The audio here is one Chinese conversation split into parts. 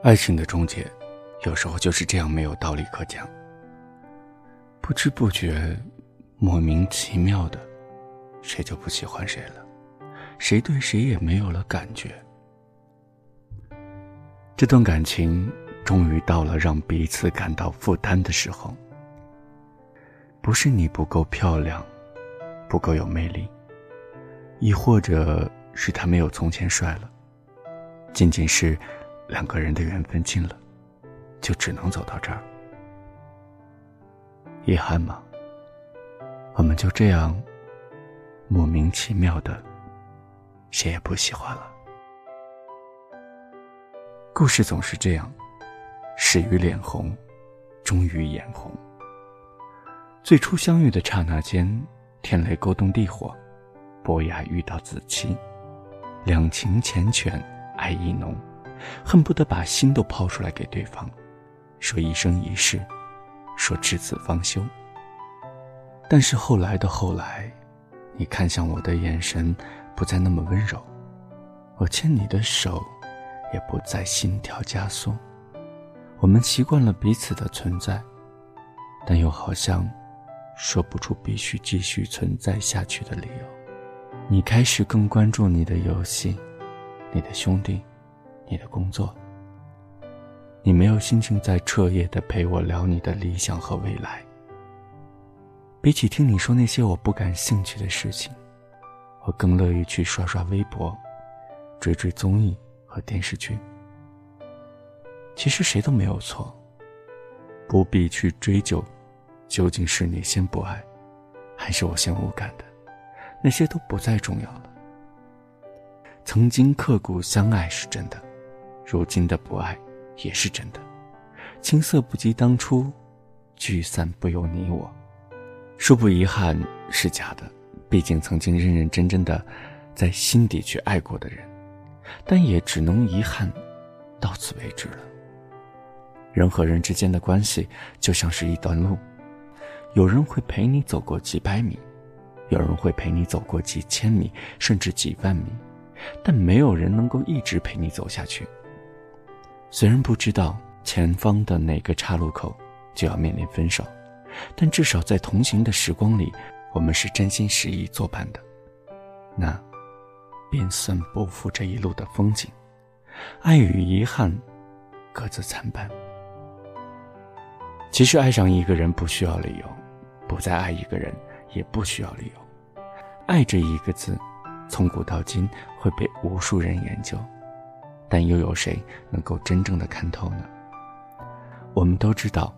爱情的终结，有时候就是这样没有道理可讲。不知不觉，莫名其妙的，谁就不喜欢谁了，谁对谁也没有了感觉。这段感情终于到了让彼此感到负担的时候。不是你不够漂亮，不够有魅力，亦或者是他没有从前帅了，仅仅是两个人的缘分尽了，就只能走到这儿。遗憾吗？我们就这样莫名其妙的，谁也不喜欢了。故事总是这样，始于脸红，终于眼红。最初相遇的刹那间，天雷勾动地火，伯牙遇到子期，两情缱绻，爱意浓，恨不得把心都抛出来给对方，说一生一世，说至死方休。但是后来的后来，你看向我的眼神不再那么温柔，我牵你的手。也不再心跳加速，我们习惯了彼此的存在，但又好像说不出必须继续存在下去的理由。你开始更关注你的游戏，你的兄弟，你的工作。你没有心情再彻夜的陪我聊你的理想和未来。比起听你说那些我不感兴趣的事情，我更乐意去刷刷微博，追追综艺。和电视剧，其实谁都没有错，不必去追究，究竟是你先不爱，还是我先无感的，那些都不再重要了。曾经刻骨相爱是真的，如今的不爱也是真的，青涩不及当初，聚散不由你我，说不遗憾是假的，毕竟曾经认认真真的，在心底去爱过的人。但也只能遗憾，到此为止了。人和人之间的关系就像是一段路，有人会陪你走过几百米，有人会陪你走过几千米，甚至几万米，但没有人能够一直陪你走下去。虽然不知道前方的哪个岔路口就要面临分手，但至少在同行的时光里，我们是真心实意作伴的。那。便算不负这一路的风景，爱与遗憾，各自参半。其实爱上一个人不需要理由，不再爱一个人也不需要理由。爱这一个字，从古到今会被无数人研究，但又有谁能够真正的看透呢？我们都知道，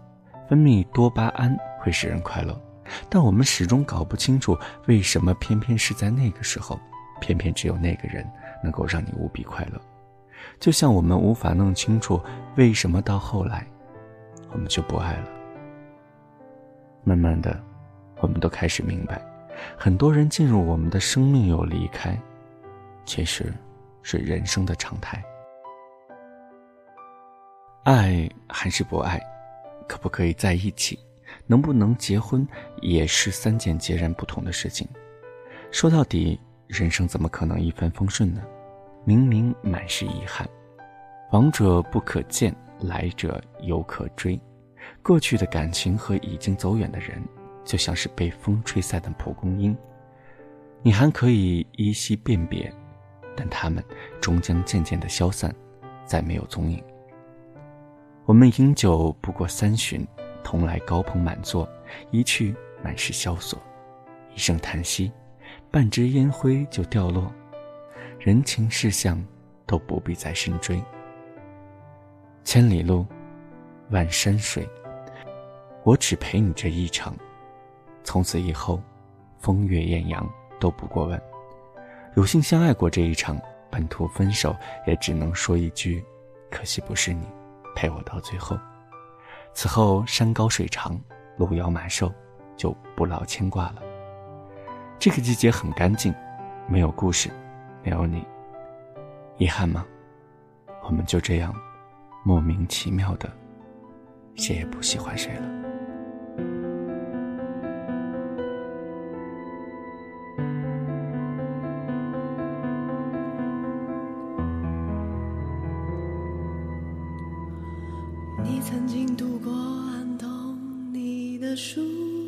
分泌多巴胺会使人快乐，但我们始终搞不清楚，为什么偏偏是在那个时候。偏偏只有那个人能够让你无比快乐，就像我们无法弄清楚为什么到后来，我们就不爱了。慢慢的，我们都开始明白，很多人进入我们的生命又离开，其实是人生的常态。爱还是不爱，可不可以在一起，能不能结婚，也是三件截然不同的事情。说到底。人生怎么可能一帆风顺呢？明明满是遗憾，往者不可见，来者犹可追。过去的感情和已经走远的人，就像是被风吹散的蒲公英，你还可以依稀辨别，但他们终将渐渐的消散，再没有踪影。我们饮酒不过三巡，同来高朋满座，一去满是萧索，一声叹息。半支烟灰就掉落，人情世相都不必再深追。千里路，万山水，我只陪你这一程。从此以后，风月艳阳都不过问。有幸相爱过这一场，半途分手也只能说一句：可惜不是你，陪我到最后。此后山高水长，路遥马瘦，就不劳牵挂了。这个季节很干净，没有故事，没有你，遗憾吗？我们就这样莫名其妙的，谁也不喜欢谁了。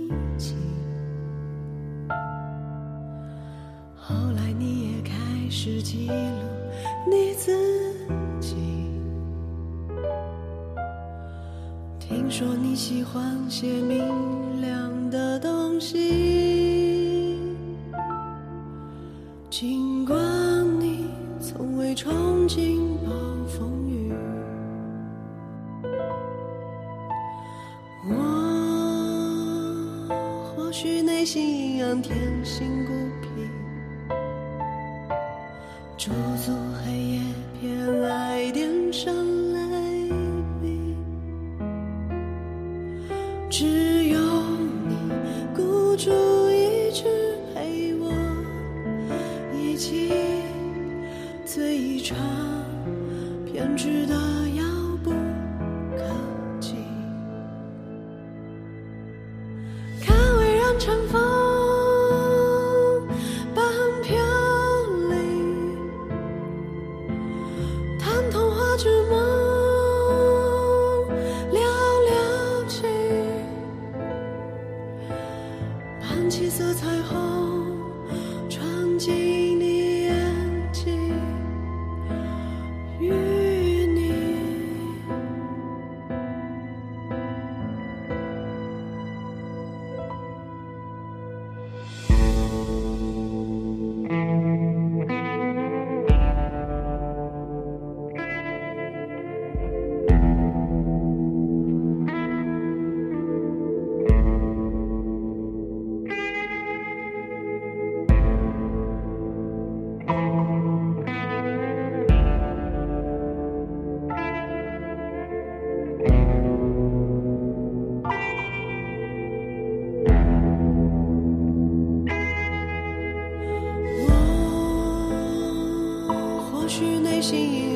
书籍，后来你也开始记录你自己。听说你喜欢些明亮的东西，尽管内心阴阳天性孤僻，驻足黑夜偏爱点上泪笔，只有你孤注一掷陪我一起醉一场偏执的 Chúa 心。